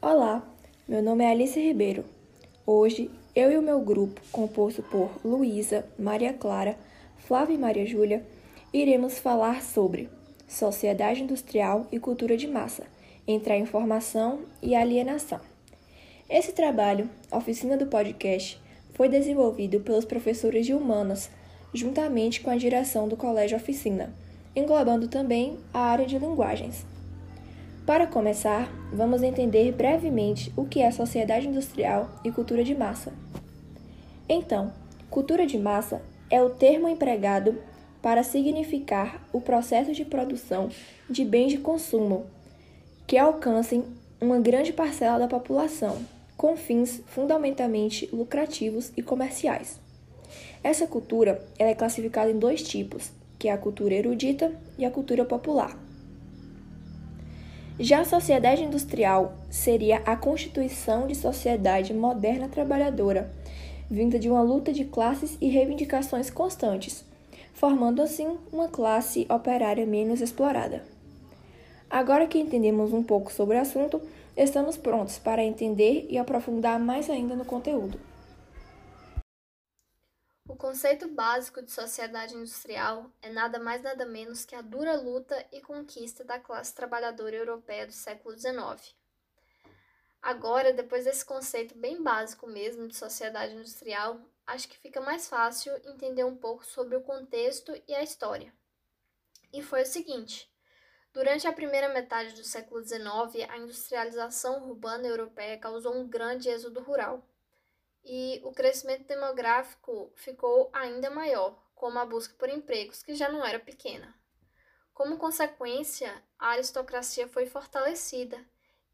Olá, meu nome é Alice Ribeiro. Hoje, eu e o meu grupo, composto por Luísa, Maria Clara, Flávia e Maria Júlia, iremos falar sobre sociedade industrial e cultura de massa, entre a informação e a alienação. Esse trabalho, Oficina do Podcast, foi desenvolvido pelos professores de humanas, juntamente com a direção do Colégio Oficina, englobando também a área de linguagens. Para começar, vamos entender brevemente o que é sociedade industrial e cultura de massa. Então, cultura de massa é o termo empregado para significar o processo de produção de bens de consumo que alcancem uma grande parcela da população, com fins fundamentalmente lucrativos e comerciais. Essa cultura é classificada em dois tipos, que é a cultura erudita e a cultura popular. Já a sociedade industrial seria a constituição de sociedade moderna trabalhadora, vinda de uma luta de classes e reivindicações constantes, formando assim uma classe operária menos explorada. Agora que entendemos um pouco sobre o assunto, estamos prontos para entender e aprofundar mais ainda no conteúdo. O conceito básico de sociedade industrial é nada mais nada menos que a dura luta e conquista da classe trabalhadora europeia do século XIX. Agora, depois desse conceito bem básico mesmo de sociedade industrial, acho que fica mais fácil entender um pouco sobre o contexto e a história. E foi o seguinte: durante a primeira metade do século XIX, a industrialização urbana europeia causou um grande êxodo rural e o crescimento demográfico ficou ainda maior, como a busca por empregos, que já não era pequena. Como consequência, a aristocracia foi fortalecida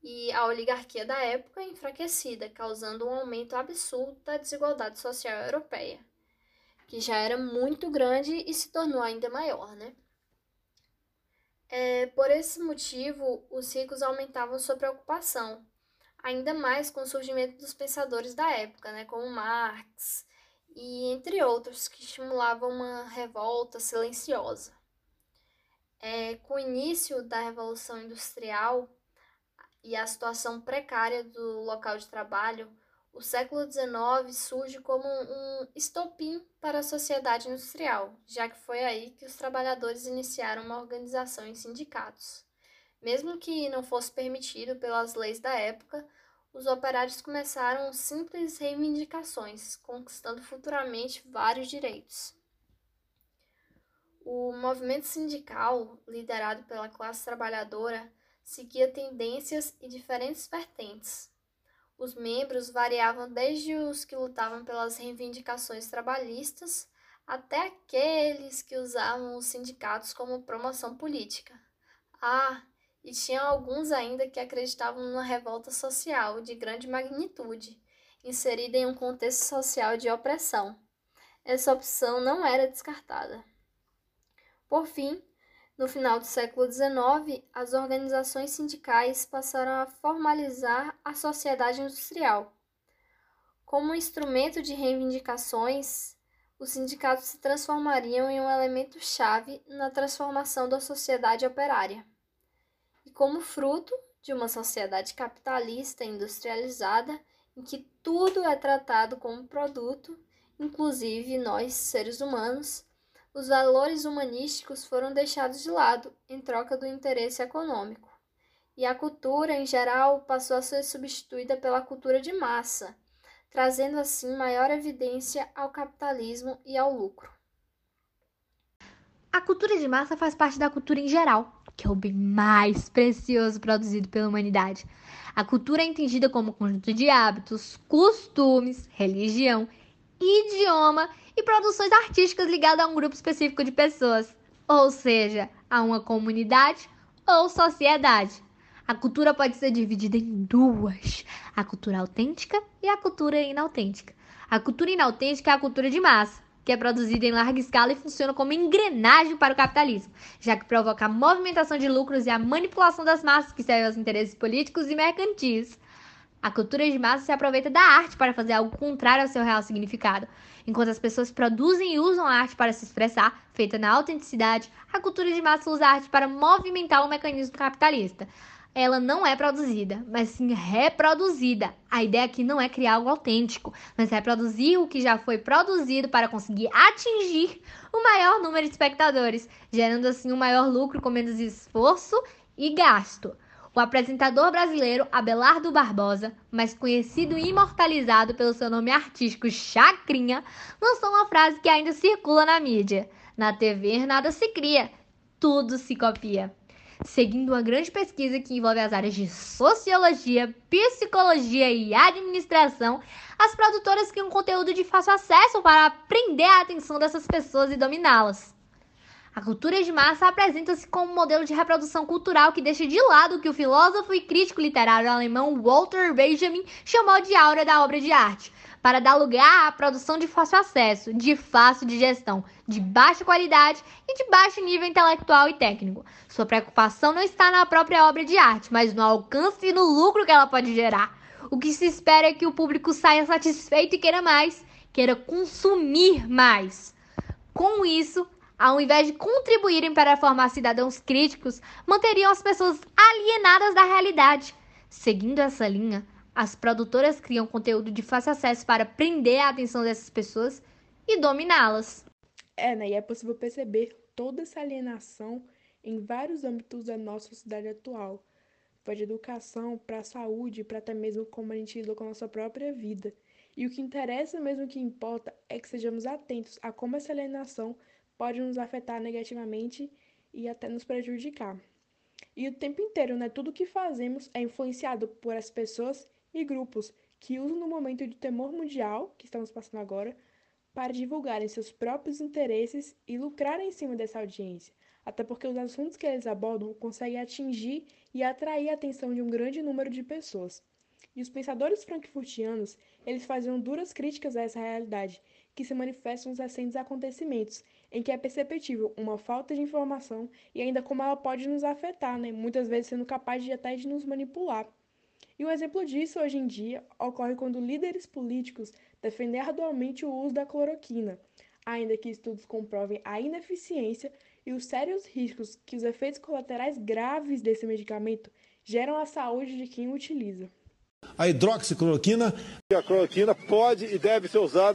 e a oligarquia da época enfraquecida, causando um aumento absurdo da desigualdade social europeia, que já era muito grande e se tornou ainda maior, né? É, por esse motivo, os ricos aumentavam sua preocupação ainda mais com o surgimento dos pensadores da época, né, como Marx e entre outros, que estimulavam uma revolta silenciosa. É, com o início da Revolução Industrial e a situação precária do local de trabalho, o século XIX surge como um estopim para a sociedade industrial, já que foi aí que os trabalhadores iniciaram uma organização em sindicatos. Mesmo que não fosse permitido pelas leis da época, os operários começaram simples reivindicações, conquistando futuramente vários direitos. O movimento sindical, liderado pela classe trabalhadora, seguia tendências e diferentes vertentes. Os membros variavam desde os que lutavam pelas reivindicações trabalhistas até aqueles que usavam os sindicatos como promoção política. Ah, e tinha alguns ainda que acreditavam numa revolta social de grande magnitude, inserida em um contexto social de opressão. Essa opção não era descartada. Por fim, no final do século XIX, as organizações sindicais passaram a formalizar a sociedade industrial. Como instrumento de reivindicações, os sindicatos se transformariam em um elemento chave na transformação da sociedade operária como fruto de uma sociedade capitalista industrializada em que tudo é tratado como produto, inclusive nós, seres humanos, os valores humanísticos foram deixados de lado em troca do interesse econômico. E a cultura, em geral, passou a ser substituída pela cultura de massa, trazendo assim maior evidência ao capitalismo e ao lucro. A cultura de massa faz parte da cultura em geral, que é o bem mais precioso produzido pela humanidade. A cultura é entendida como conjunto de hábitos, costumes, religião, idioma e produções artísticas ligadas a um grupo específico de pessoas, ou seja, a uma comunidade ou sociedade. A cultura pode ser dividida em duas: a cultura autêntica e a cultura inautêntica. A cultura inautêntica é a cultura de massa, que é produzida em larga escala e funciona como engrenagem para o capitalismo, já que provoca a movimentação de lucros e a manipulação das massas que servem aos interesses políticos e mercantis. A cultura de massa se aproveita da arte para fazer algo contrário ao seu real significado. Enquanto as pessoas produzem e usam a arte para se expressar, feita na autenticidade, a cultura de massa usa a arte para movimentar o mecanismo capitalista. Ela não é produzida, mas sim reproduzida. A ideia aqui não é criar algo autêntico, mas reproduzir o que já foi produzido para conseguir atingir o maior número de espectadores, gerando assim um maior lucro com menos esforço e gasto. O apresentador brasileiro Abelardo Barbosa, mais conhecido e imortalizado pelo seu nome artístico Chacrinha, lançou uma frase que ainda circula na mídia: Na TV nada se cria, tudo se copia seguindo uma grande pesquisa que envolve as áreas de sociologia, psicologia e administração, as produtoras criam conteúdo de fácil acesso para prender a atenção dessas pessoas e dominá-las. A cultura de massa apresenta-se como um modelo de reprodução cultural que deixa de lado o que o filósofo e crítico literário alemão Walter Benjamin chamou de aura da obra de arte, para dar lugar à produção de fácil acesso, de fácil digestão, de baixa qualidade e de baixo nível intelectual e técnico. Sua preocupação não está na própria obra de arte, mas no alcance e no lucro que ela pode gerar. O que se espera é que o público saia satisfeito e queira mais, queira consumir mais. Com isso, ao invés de contribuírem para formar cidadãos críticos, manteriam as pessoas alienadas da realidade. Seguindo essa linha, as produtoras criam conteúdo de fácil acesso para prender a atenção dessas pessoas e dominá-las. É, né? E é possível perceber toda essa alienação em vários âmbitos da nossa sociedade atual. Vai de educação para a saúde, para até mesmo como a gente lida com a nossa própria vida. E o que interessa mesmo, que importa, é que sejamos atentos a como essa alienação pode nos afetar negativamente e até nos prejudicar. E o tempo inteiro, né? Tudo que fazemos é influenciado por as pessoas e grupos que usam no momento de temor mundial que estamos passando agora para divulgarem seus próprios interesses e lucrar em cima dessa audiência, até porque os assuntos que eles abordam conseguem atingir e atrair a atenção de um grande número de pessoas. E os pensadores frankfurtianos, eles faziam duras críticas a essa realidade, que se manifestam nos recentes acontecimentos, em que é perceptível uma falta de informação e ainda como ela pode nos afetar, né? muitas vezes sendo capaz de até de nos manipular. E um exemplo disso hoje em dia ocorre quando líderes políticos defendem arduamente o uso da cloroquina, ainda que estudos comprovem a ineficiência e os sérios riscos que os efeitos colaterais graves desse medicamento geram à saúde de quem o utiliza. A hidroxicloroquina. A cloroquina pode e deve ser usada.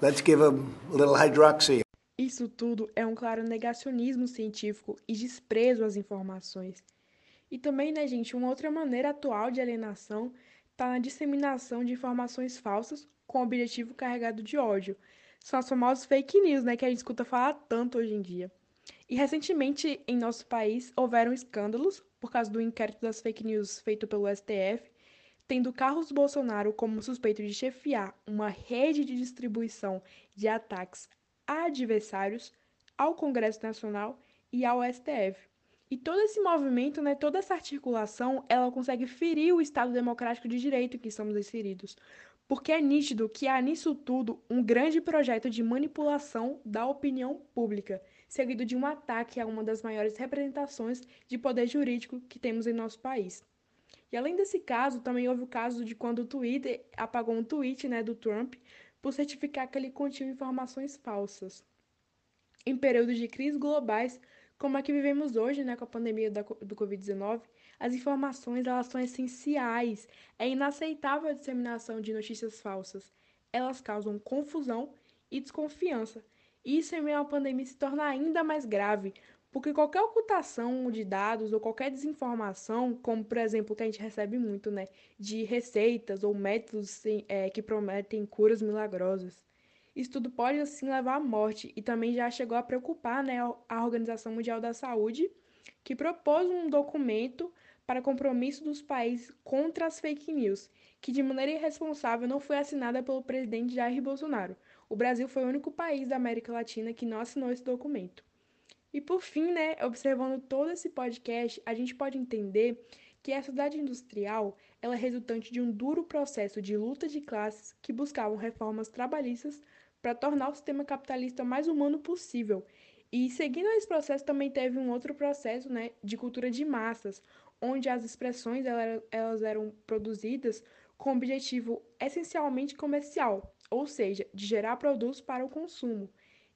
Let's give a little hydroxy. Isso tudo é um claro negacionismo científico e desprezo às informações. E também, né, gente, uma outra maneira atual de alienação está na disseminação de informações falsas com objetivo carregado de ódio. São as famosas fake news, né, que a gente escuta falar tanto hoje em dia. E recentemente, em nosso país, houveram escândalos por causa do inquérito das fake news feito pelo STF, tendo Carlos Bolsonaro como suspeito de chefiar uma rede de distribuição de ataques a adversários, ao Congresso Nacional e ao STF. E todo esse movimento, né, toda essa articulação, ela consegue ferir o Estado democrático de direito em que estamos inseridos. Porque é nítido que há nisso tudo um grande projeto de manipulação da opinião pública, seguido de um ataque a uma das maiores representações de poder jurídico que temos em nosso país. E além desse caso, também houve o caso de quando o Twitter apagou um tweet né, do Trump por certificar que ele continha informações falsas. Em períodos de crises globais, como a que vivemos hoje, né, com a pandemia da, do Covid-19, as informações elas são essenciais. É inaceitável a disseminação de notícias falsas. Elas causam confusão e desconfiança. Isso em meio à pandemia se torna ainda mais grave, porque qualquer ocultação de dados ou qualquer desinformação, como por exemplo que a gente recebe muito, né, de receitas ou métodos é, que prometem curas milagrosas, isso tudo pode assim levar à morte e também já chegou a preocupar né, a Organização Mundial da Saúde, que propôs um documento para compromisso dos países contra as fake news, que de maneira irresponsável não foi assinada pelo presidente Jair Bolsonaro. O Brasil foi o único país da América Latina que não assinou esse documento. E por fim, né, observando todo esse podcast, a gente pode entender que a sociedade industrial ela é resultante de um duro processo de luta de classes que buscavam reformas trabalhistas para tornar o sistema capitalista mais humano possível. E seguindo esse processo também teve um outro processo né, de cultura de massas, onde as expressões elas eram produzidas com objetivo essencialmente comercial, ou seja, de gerar produtos para o consumo.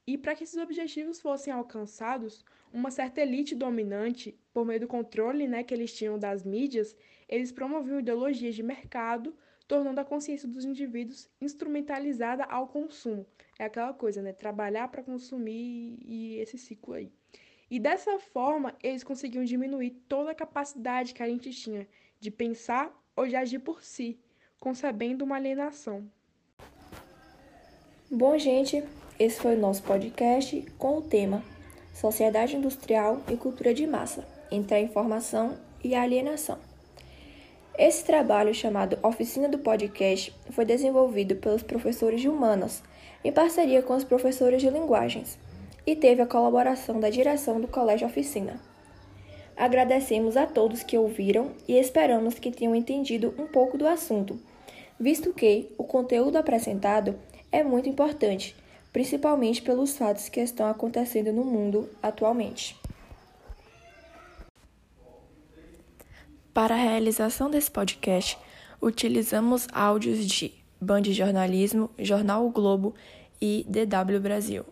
E para que esses objetivos fossem alcançados, uma certa elite dominante, por meio do controle né, que eles tinham das mídias, eles promoviam ideologias de mercado, tornando a consciência dos indivíduos instrumentalizada ao consumo. É aquela coisa, né? Trabalhar para consumir e esse ciclo aí. E dessa forma, eles conseguiam diminuir toda a capacidade que a gente tinha de pensar ou de agir por si, concebendo uma alienação. Bom, gente, esse foi o nosso podcast com o tema Sociedade Industrial e Cultura de Massa entre a Informação e a Alienação. Esse trabalho, chamado Oficina do Podcast, foi desenvolvido pelos professores de Humanas, em parceria com os professores de Linguagens, e teve a colaboração da direção do Colégio Oficina. Agradecemos a todos que ouviram e esperamos que tenham entendido um pouco do assunto, visto que o conteúdo apresentado é muito importante principalmente pelos fatos que estão acontecendo no mundo atualmente. Para a realização desse podcast, utilizamos áudios de Band Jornalismo, Jornal o Globo e DW Brasil.